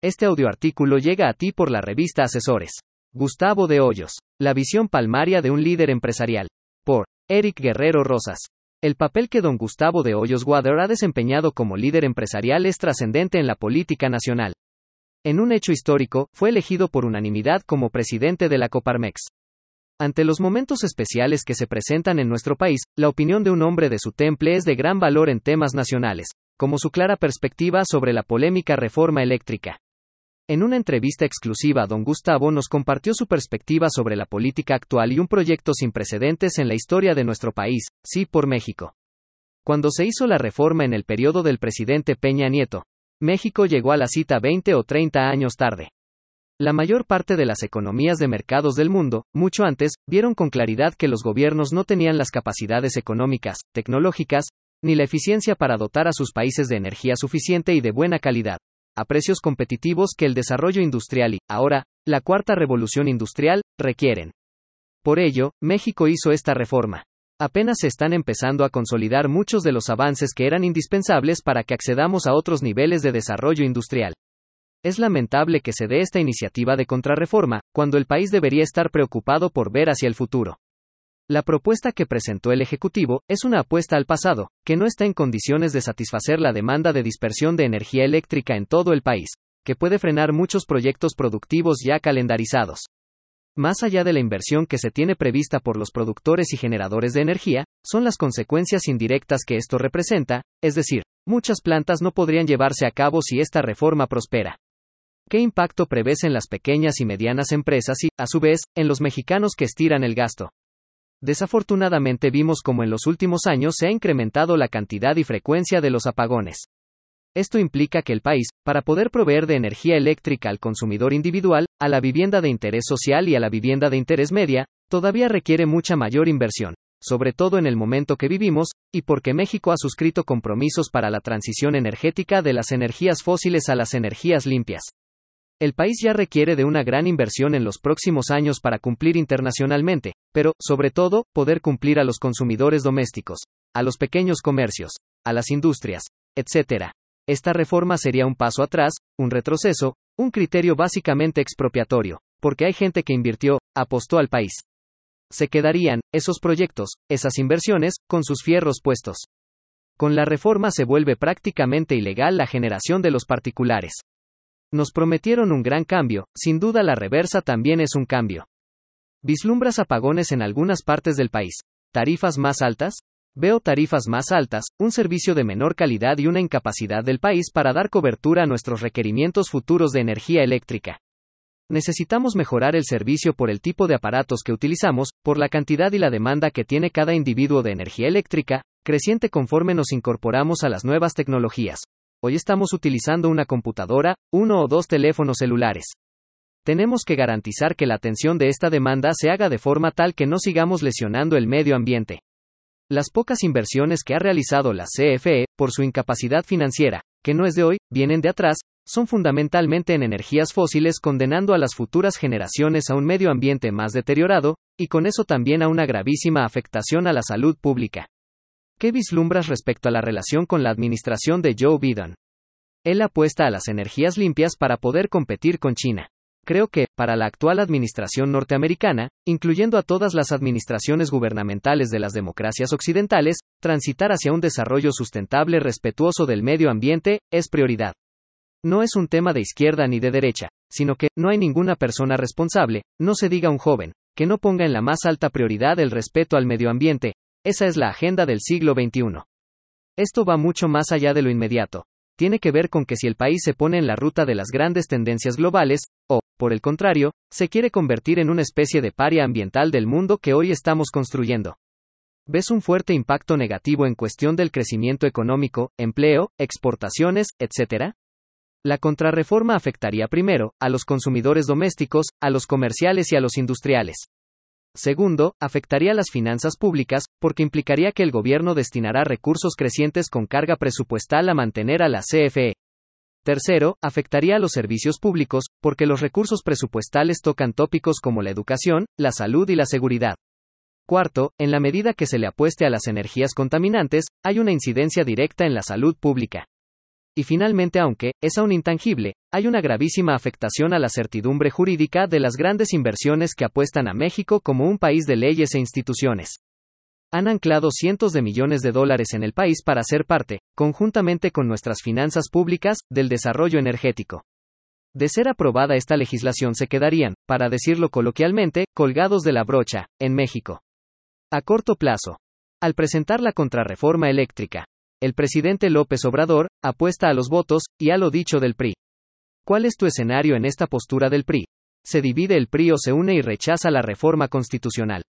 Este audioartículo llega a ti por la revista Asesores. Gustavo de Hoyos. La visión palmaria de un líder empresarial. Por Eric Guerrero Rosas. El papel que don Gustavo de Hoyos Wader ha desempeñado como líder empresarial es trascendente en la política nacional. En un hecho histórico, fue elegido por unanimidad como presidente de la Coparmex. Ante los momentos especiales que se presentan en nuestro país, la opinión de un hombre de su temple es de gran valor en temas nacionales, como su clara perspectiva sobre la polémica reforma eléctrica. En una entrevista exclusiva, don Gustavo nos compartió su perspectiva sobre la política actual y un proyecto sin precedentes en la historia de nuestro país, sí por México. Cuando se hizo la reforma en el periodo del presidente Peña Nieto, México llegó a la cita 20 o 30 años tarde. La mayor parte de las economías de mercados del mundo, mucho antes, vieron con claridad que los gobiernos no tenían las capacidades económicas, tecnológicas, ni la eficiencia para dotar a sus países de energía suficiente y de buena calidad, a precios competitivos que el desarrollo industrial y, ahora, la cuarta revolución industrial, requieren. Por ello, México hizo esta reforma. Apenas se están empezando a consolidar muchos de los avances que eran indispensables para que accedamos a otros niveles de desarrollo industrial. Es lamentable que se dé esta iniciativa de contrarreforma, cuando el país debería estar preocupado por ver hacia el futuro. La propuesta que presentó el Ejecutivo es una apuesta al pasado, que no está en condiciones de satisfacer la demanda de dispersión de energía eléctrica en todo el país, que puede frenar muchos proyectos productivos ya calendarizados. Más allá de la inversión que se tiene prevista por los productores y generadores de energía, son las consecuencias indirectas que esto representa, es decir, muchas plantas no podrían llevarse a cabo si esta reforma prospera. ¿Qué impacto prevés en las pequeñas y medianas empresas y, a su vez, en los mexicanos que estiran el gasto? Desafortunadamente vimos como en los últimos años se ha incrementado la cantidad y frecuencia de los apagones. Esto implica que el país, para poder proveer de energía eléctrica al consumidor individual, a la vivienda de interés social y a la vivienda de interés media, todavía requiere mucha mayor inversión, sobre todo en el momento que vivimos, y porque México ha suscrito compromisos para la transición energética de las energías fósiles a las energías limpias. El país ya requiere de una gran inversión en los próximos años para cumplir internacionalmente, pero, sobre todo, poder cumplir a los consumidores domésticos, a los pequeños comercios, a las industrias, etc. Esta reforma sería un paso atrás, un retroceso, un criterio básicamente expropiatorio, porque hay gente que invirtió, apostó al país. Se quedarían, esos proyectos, esas inversiones, con sus fierros puestos. Con la reforma se vuelve prácticamente ilegal la generación de los particulares. Nos prometieron un gran cambio, sin duda la reversa también es un cambio. Vislumbras apagones en algunas partes del país. ¿Tarifas más altas? Veo tarifas más altas, un servicio de menor calidad y una incapacidad del país para dar cobertura a nuestros requerimientos futuros de energía eléctrica. Necesitamos mejorar el servicio por el tipo de aparatos que utilizamos, por la cantidad y la demanda que tiene cada individuo de energía eléctrica, creciente conforme nos incorporamos a las nuevas tecnologías. Hoy estamos utilizando una computadora, uno o dos teléfonos celulares. Tenemos que garantizar que la atención de esta demanda se haga de forma tal que no sigamos lesionando el medio ambiente. Las pocas inversiones que ha realizado la CFE, por su incapacidad financiera, que no es de hoy, vienen de atrás, son fundamentalmente en energías fósiles condenando a las futuras generaciones a un medio ambiente más deteriorado, y con eso también a una gravísima afectación a la salud pública. ¿Qué vislumbras respecto a la relación con la administración de Joe Biden? Él apuesta a las energías limpias para poder competir con China. Creo que, para la actual administración norteamericana, incluyendo a todas las administraciones gubernamentales de las democracias occidentales, transitar hacia un desarrollo sustentable respetuoso del medio ambiente, es prioridad. No es un tema de izquierda ni de derecha, sino que, no hay ninguna persona responsable, no se diga un joven, que no ponga en la más alta prioridad el respeto al medio ambiente, esa es la agenda del siglo XXI. Esto va mucho más allá de lo inmediato. Tiene que ver con que si el país se pone en la ruta de las grandes tendencias globales, o, por el contrario, se quiere convertir en una especie de paria ambiental del mundo que hoy estamos construyendo. ¿Ves un fuerte impacto negativo en cuestión del crecimiento económico, empleo, exportaciones, etc.? La contrarreforma afectaría primero, a los consumidores domésticos, a los comerciales y a los industriales. Segundo, afectaría las finanzas públicas, porque implicaría que el gobierno destinará recursos crecientes con carga presupuestal a mantener a la CFE. Tercero, afectaría a los servicios públicos, porque los recursos presupuestales tocan tópicos como la educación, la salud y la seguridad. Cuarto, en la medida que se le apueste a las energías contaminantes, hay una incidencia directa en la salud pública. Y finalmente aunque, es aún intangible, hay una gravísima afectación a la certidumbre jurídica de las grandes inversiones que apuestan a México como un país de leyes e instituciones. Han anclado cientos de millones de dólares en el país para ser parte, conjuntamente con nuestras finanzas públicas, del desarrollo energético. De ser aprobada esta legislación se quedarían, para decirlo coloquialmente, colgados de la brocha, en México. A corto plazo. Al presentar la contrarreforma eléctrica, el presidente López Obrador apuesta a los votos y a lo dicho del PRI. ¿Cuál es tu escenario en esta postura del PRI? Se divide el PRI o se une y rechaza la reforma constitucional.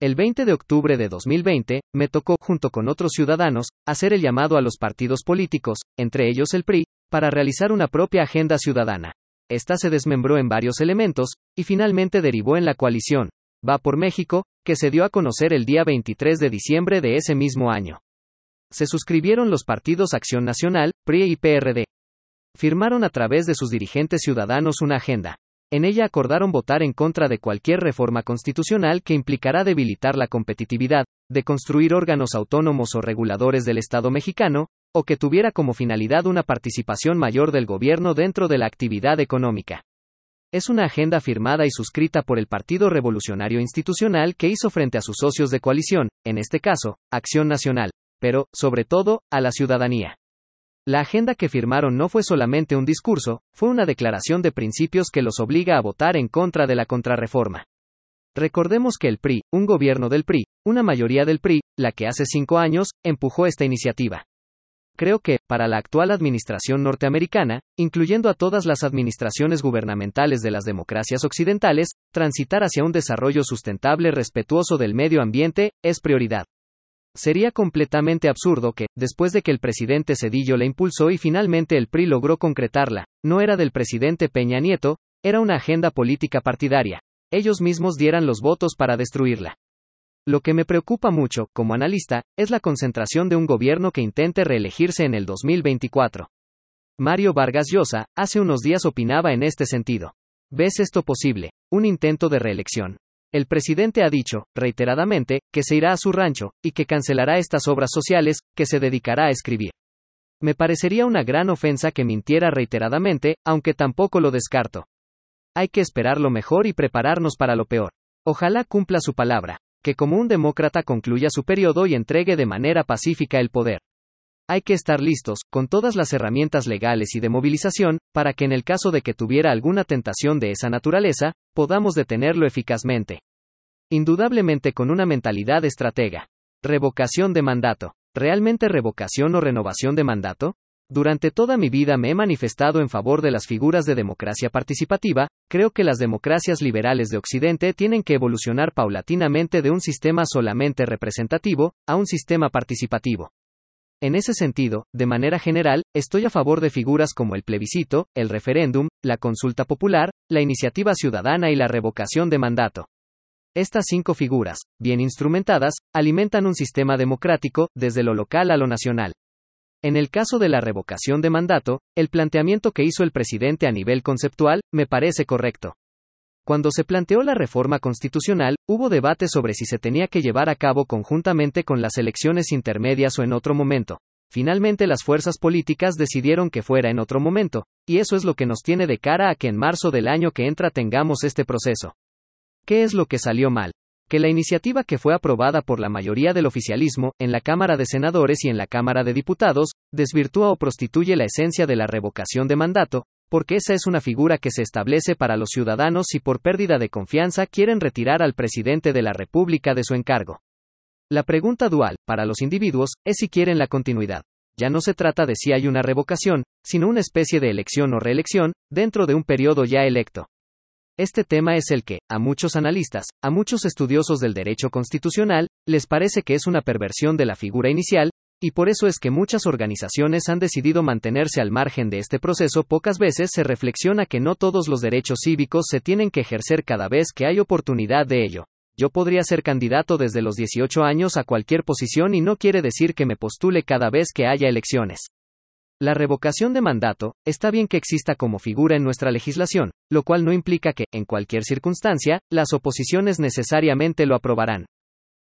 El 20 de octubre de 2020, me tocó, junto con otros ciudadanos, hacer el llamado a los partidos políticos, entre ellos el PRI, para realizar una propia agenda ciudadana. Esta se desmembró en varios elementos, y finalmente derivó en la coalición, Va por México, que se dio a conocer el día 23 de diciembre de ese mismo año. Se suscribieron los partidos Acción Nacional, PRI y PRD. Firmaron a través de sus dirigentes ciudadanos una agenda. En ella acordaron votar en contra de cualquier reforma constitucional que implicará debilitar la competitividad, de construir órganos autónomos o reguladores del Estado mexicano, o que tuviera como finalidad una participación mayor del gobierno dentro de la actividad económica. Es una agenda firmada y suscrita por el Partido Revolucionario Institucional que hizo frente a sus socios de coalición, en este caso, Acción Nacional, pero, sobre todo, a la ciudadanía. La agenda que firmaron no fue solamente un discurso, fue una declaración de principios que los obliga a votar en contra de la contrarreforma. Recordemos que el PRI, un gobierno del PRI, una mayoría del PRI, la que hace cinco años, empujó esta iniciativa. Creo que, para la actual administración norteamericana, incluyendo a todas las administraciones gubernamentales de las democracias occidentales, transitar hacia un desarrollo sustentable respetuoso del medio ambiente, es prioridad. Sería completamente absurdo que, después de que el presidente Cedillo la impulsó y finalmente el PRI logró concretarla, no era del presidente Peña Nieto, era una agenda política partidaria. Ellos mismos dieran los votos para destruirla. Lo que me preocupa mucho, como analista, es la concentración de un gobierno que intente reelegirse en el 2024. Mario Vargas Llosa, hace unos días opinaba en este sentido. ¿Ves esto posible? Un intento de reelección. El presidente ha dicho, reiteradamente, que se irá a su rancho, y que cancelará estas obras sociales, que se dedicará a escribir. Me parecería una gran ofensa que mintiera reiteradamente, aunque tampoco lo descarto. Hay que esperar lo mejor y prepararnos para lo peor. Ojalá cumpla su palabra que como un demócrata concluya su periodo y entregue de manera pacífica el poder. Hay que estar listos, con todas las herramientas legales y de movilización, para que en el caso de que tuviera alguna tentación de esa naturaleza, podamos detenerlo eficazmente. Indudablemente con una mentalidad estratega. Revocación de mandato. ¿Realmente revocación o renovación de mandato? Durante toda mi vida me he manifestado en favor de las figuras de democracia participativa, creo que las democracias liberales de Occidente tienen que evolucionar paulatinamente de un sistema solamente representativo, a un sistema participativo. En ese sentido, de manera general, estoy a favor de figuras como el plebiscito, el referéndum, la consulta popular, la iniciativa ciudadana y la revocación de mandato. Estas cinco figuras, bien instrumentadas, alimentan un sistema democrático, desde lo local a lo nacional. En el caso de la revocación de mandato, el planteamiento que hizo el presidente a nivel conceptual, me parece correcto. Cuando se planteó la reforma constitucional, hubo debate sobre si se tenía que llevar a cabo conjuntamente con las elecciones intermedias o en otro momento. Finalmente las fuerzas políticas decidieron que fuera en otro momento, y eso es lo que nos tiene de cara a que en marzo del año que entra tengamos este proceso. ¿Qué es lo que salió mal? que la iniciativa que fue aprobada por la mayoría del oficialismo, en la Cámara de Senadores y en la Cámara de Diputados, desvirtúa o prostituye la esencia de la revocación de mandato, porque esa es una figura que se establece para los ciudadanos si por pérdida de confianza quieren retirar al presidente de la República de su encargo. La pregunta dual, para los individuos, es si quieren la continuidad. Ya no se trata de si hay una revocación, sino una especie de elección o reelección, dentro de un periodo ya electo. Este tema es el que, a muchos analistas, a muchos estudiosos del derecho constitucional, les parece que es una perversión de la figura inicial, y por eso es que muchas organizaciones han decidido mantenerse al margen de este proceso. Pocas veces se reflexiona que no todos los derechos cívicos se tienen que ejercer cada vez que hay oportunidad de ello. Yo podría ser candidato desde los 18 años a cualquier posición y no quiere decir que me postule cada vez que haya elecciones. La revocación de mandato, está bien que exista como figura en nuestra legislación, lo cual no implica que, en cualquier circunstancia, las oposiciones necesariamente lo aprobarán.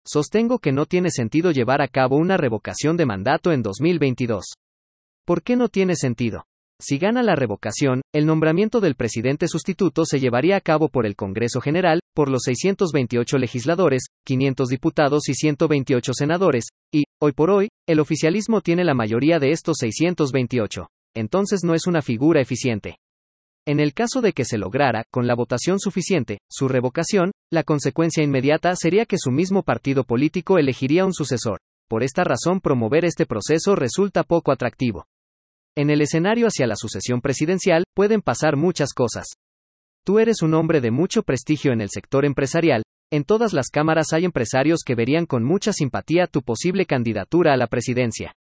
Sostengo que no tiene sentido llevar a cabo una revocación de mandato en 2022. ¿Por qué no tiene sentido? Si gana la revocación, el nombramiento del presidente sustituto se llevaría a cabo por el Congreso General, por los 628 legisladores, 500 diputados y 128 senadores, y, hoy por hoy, el oficialismo tiene la mayoría de estos 628. Entonces no es una figura eficiente. En el caso de que se lograra, con la votación suficiente, su revocación, la consecuencia inmediata sería que su mismo partido político elegiría un sucesor. Por esta razón promover este proceso resulta poco atractivo. En el escenario hacia la sucesión presidencial, pueden pasar muchas cosas. Tú eres un hombre de mucho prestigio en el sector empresarial, en todas las cámaras hay empresarios que verían con mucha simpatía tu posible candidatura a la presidencia.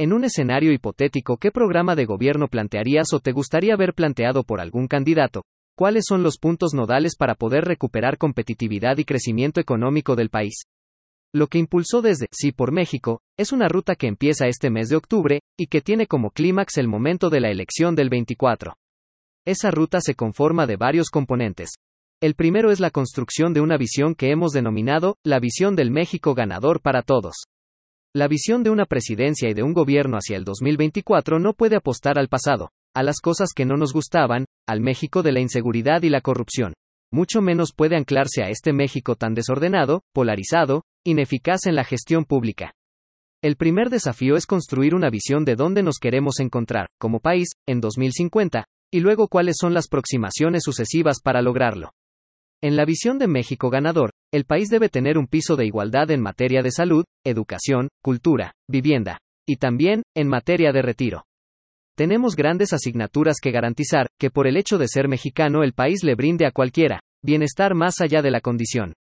En un escenario hipotético, ¿qué programa de gobierno plantearías o te gustaría ver planteado por algún candidato? ¿Cuáles son los puntos nodales para poder recuperar competitividad y crecimiento económico del país? Lo que impulsó desde Sí por México es una ruta que empieza este mes de octubre y que tiene como clímax el momento de la elección del 24. Esa ruta se conforma de varios componentes. El primero es la construcción de una visión que hemos denominado la visión del México ganador para todos. La visión de una presidencia y de un gobierno hacia el 2024 no puede apostar al pasado, a las cosas que no nos gustaban, al México de la inseguridad y la corrupción. Mucho menos puede anclarse a este México tan desordenado, polarizado, ineficaz en la gestión pública. El primer desafío es construir una visión de dónde nos queremos encontrar, como país, en 2050, y luego cuáles son las aproximaciones sucesivas para lograrlo. En la visión de México ganador, el país debe tener un piso de igualdad en materia de salud, educación, cultura, vivienda, y también, en materia de retiro. Tenemos grandes asignaturas que garantizar, que por el hecho de ser mexicano el país le brinde a cualquiera, bienestar más allá de la condición.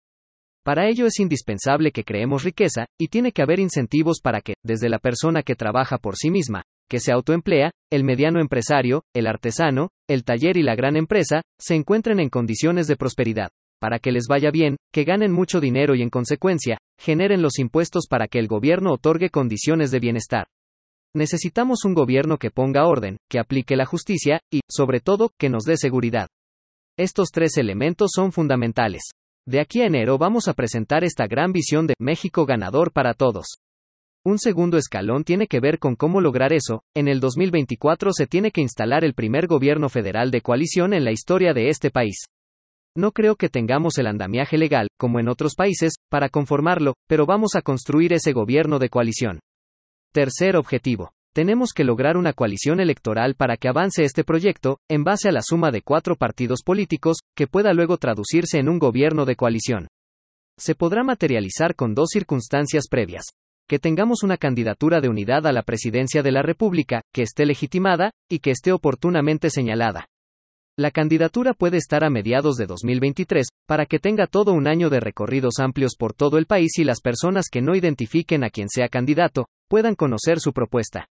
Para ello es indispensable que creemos riqueza, y tiene que haber incentivos para que, desde la persona que trabaja por sí misma, que se autoemplea, el mediano empresario, el artesano, el taller y la gran empresa, se encuentren en condiciones de prosperidad, para que les vaya bien, que ganen mucho dinero y en consecuencia, generen los impuestos para que el gobierno otorgue condiciones de bienestar. Necesitamos un gobierno que ponga orden, que aplique la justicia, y, sobre todo, que nos dé seguridad. Estos tres elementos son fundamentales. De aquí a enero vamos a presentar esta gran visión de México ganador para todos. Un segundo escalón tiene que ver con cómo lograr eso. En el 2024 se tiene que instalar el primer gobierno federal de coalición en la historia de este país. No creo que tengamos el andamiaje legal, como en otros países, para conformarlo, pero vamos a construir ese gobierno de coalición. Tercer objetivo. Tenemos que lograr una coalición electoral para que avance este proyecto, en base a la suma de cuatro partidos políticos, que pueda luego traducirse en un gobierno de coalición. Se podrá materializar con dos circunstancias previas. Que tengamos una candidatura de unidad a la presidencia de la República, que esté legitimada, y que esté oportunamente señalada. La candidatura puede estar a mediados de 2023, para que tenga todo un año de recorridos amplios por todo el país y las personas que no identifiquen a quien sea candidato, puedan conocer su propuesta.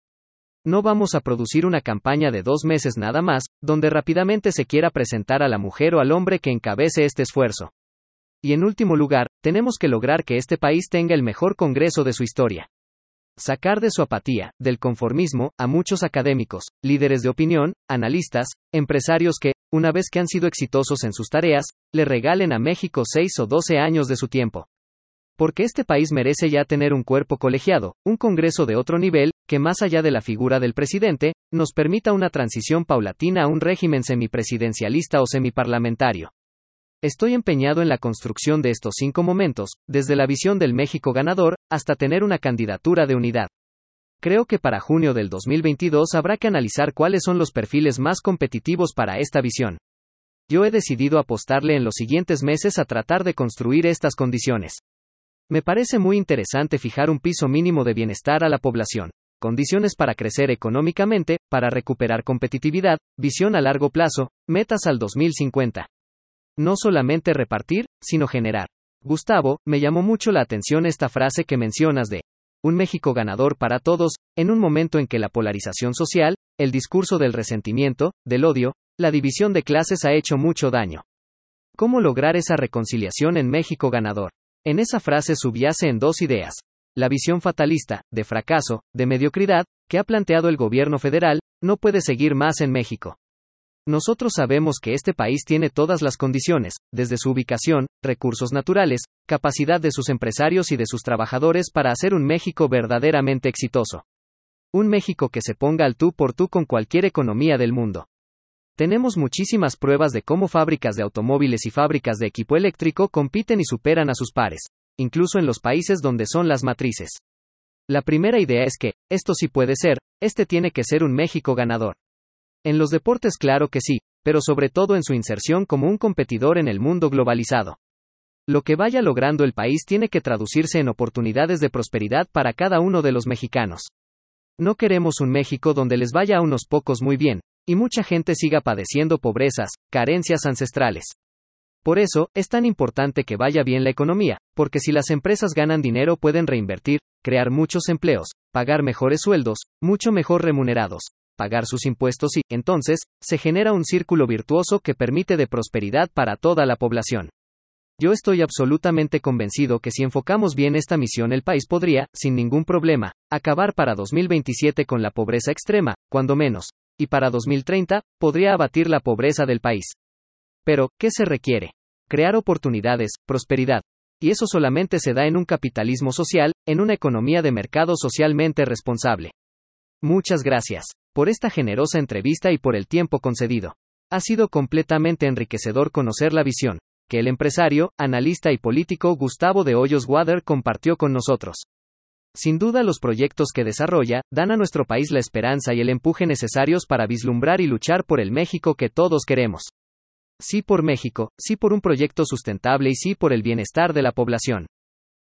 No vamos a producir una campaña de dos meses nada más, donde rápidamente se quiera presentar a la mujer o al hombre que encabece este esfuerzo. Y en último lugar, tenemos que lograr que este país tenga el mejor Congreso de su historia. Sacar de su apatía, del conformismo, a muchos académicos, líderes de opinión, analistas, empresarios que, una vez que han sido exitosos en sus tareas, le regalen a México seis o doce años de su tiempo. Porque este país merece ya tener un cuerpo colegiado, un Congreso de otro nivel, que más allá de la figura del presidente, nos permita una transición paulatina a un régimen semipresidencialista o semiparlamentario. Estoy empeñado en la construcción de estos cinco momentos, desde la visión del México ganador, hasta tener una candidatura de unidad. Creo que para junio del 2022 habrá que analizar cuáles son los perfiles más competitivos para esta visión. Yo he decidido apostarle en los siguientes meses a tratar de construir estas condiciones. Me parece muy interesante fijar un piso mínimo de bienestar a la población, condiciones para crecer económicamente, para recuperar competitividad, visión a largo plazo, metas al 2050. No solamente repartir, sino generar. Gustavo, me llamó mucho la atención esta frase que mencionas de un México ganador para todos, en un momento en que la polarización social, el discurso del resentimiento, del odio, la división de clases ha hecho mucho daño. ¿Cómo lograr esa reconciliación en México ganador? En esa frase subyace en dos ideas. La visión fatalista, de fracaso, de mediocridad, que ha planteado el gobierno federal, no puede seguir más en México. Nosotros sabemos que este país tiene todas las condiciones, desde su ubicación, recursos naturales, capacidad de sus empresarios y de sus trabajadores para hacer un México verdaderamente exitoso. Un México que se ponga al tú por tú con cualquier economía del mundo. Tenemos muchísimas pruebas de cómo fábricas de automóviles y fábricas de equipo eléctrico compiten y superan a sus pares, incluso en los países donde son las matrices. La primera idea es que, esto sí puede ser, este tiene que ser un México ganador. En los deportes claro que sí, pero sobre todo en su inserción como un competidor en el mundo globalizado. Lo que vaya logrando el país tiene que traducirse en oportunidades de prosperidad para cada uno de los mexicanos. No queremos un México donde les vaya a unos pocos muy bien, y mucha gente siga padeciendo pobrezas, carencias ancestrales. Por eso, es tan importante que vaya bien la economía, porque si las empresas ganan dinero pueden reinvertir, crear muchos empleos, pagar mejores sueldos, mucho mejor remunerados, pagar sus impuestos y, entonces, se genera un círculo virtuoso que permite de prosperidad para toda la población. Yo estoy absolutamente convencido que si enfocamos bien esta misión el país podría, sin ningún problema, acabar para 2027 con la pobreza extrema, cuando menos, y para 2030, podría abatir la pobreza del país. Pero, ¿qué se requiere? Crear oportunidades, prosperidad. Y eso solamente se da en un capitalismo social, en una economía de mercado socialmente responsable. Muchas gracias por esta generosa entrevista y por el tiempo concedido. Ha sido completamente enriquecedor conocer la visión que el empresario, analista y político Gustavo de Hoyos Wader compartió con nosotros. Sin duda los proyectos que desarrolla, dan a nuestro país la esperanza y el empuje necesarios para vislumbrar y luchar por el México que todos queremos. Sí por México, sí por un proyecto sustentable y sí por el bienestar de la población.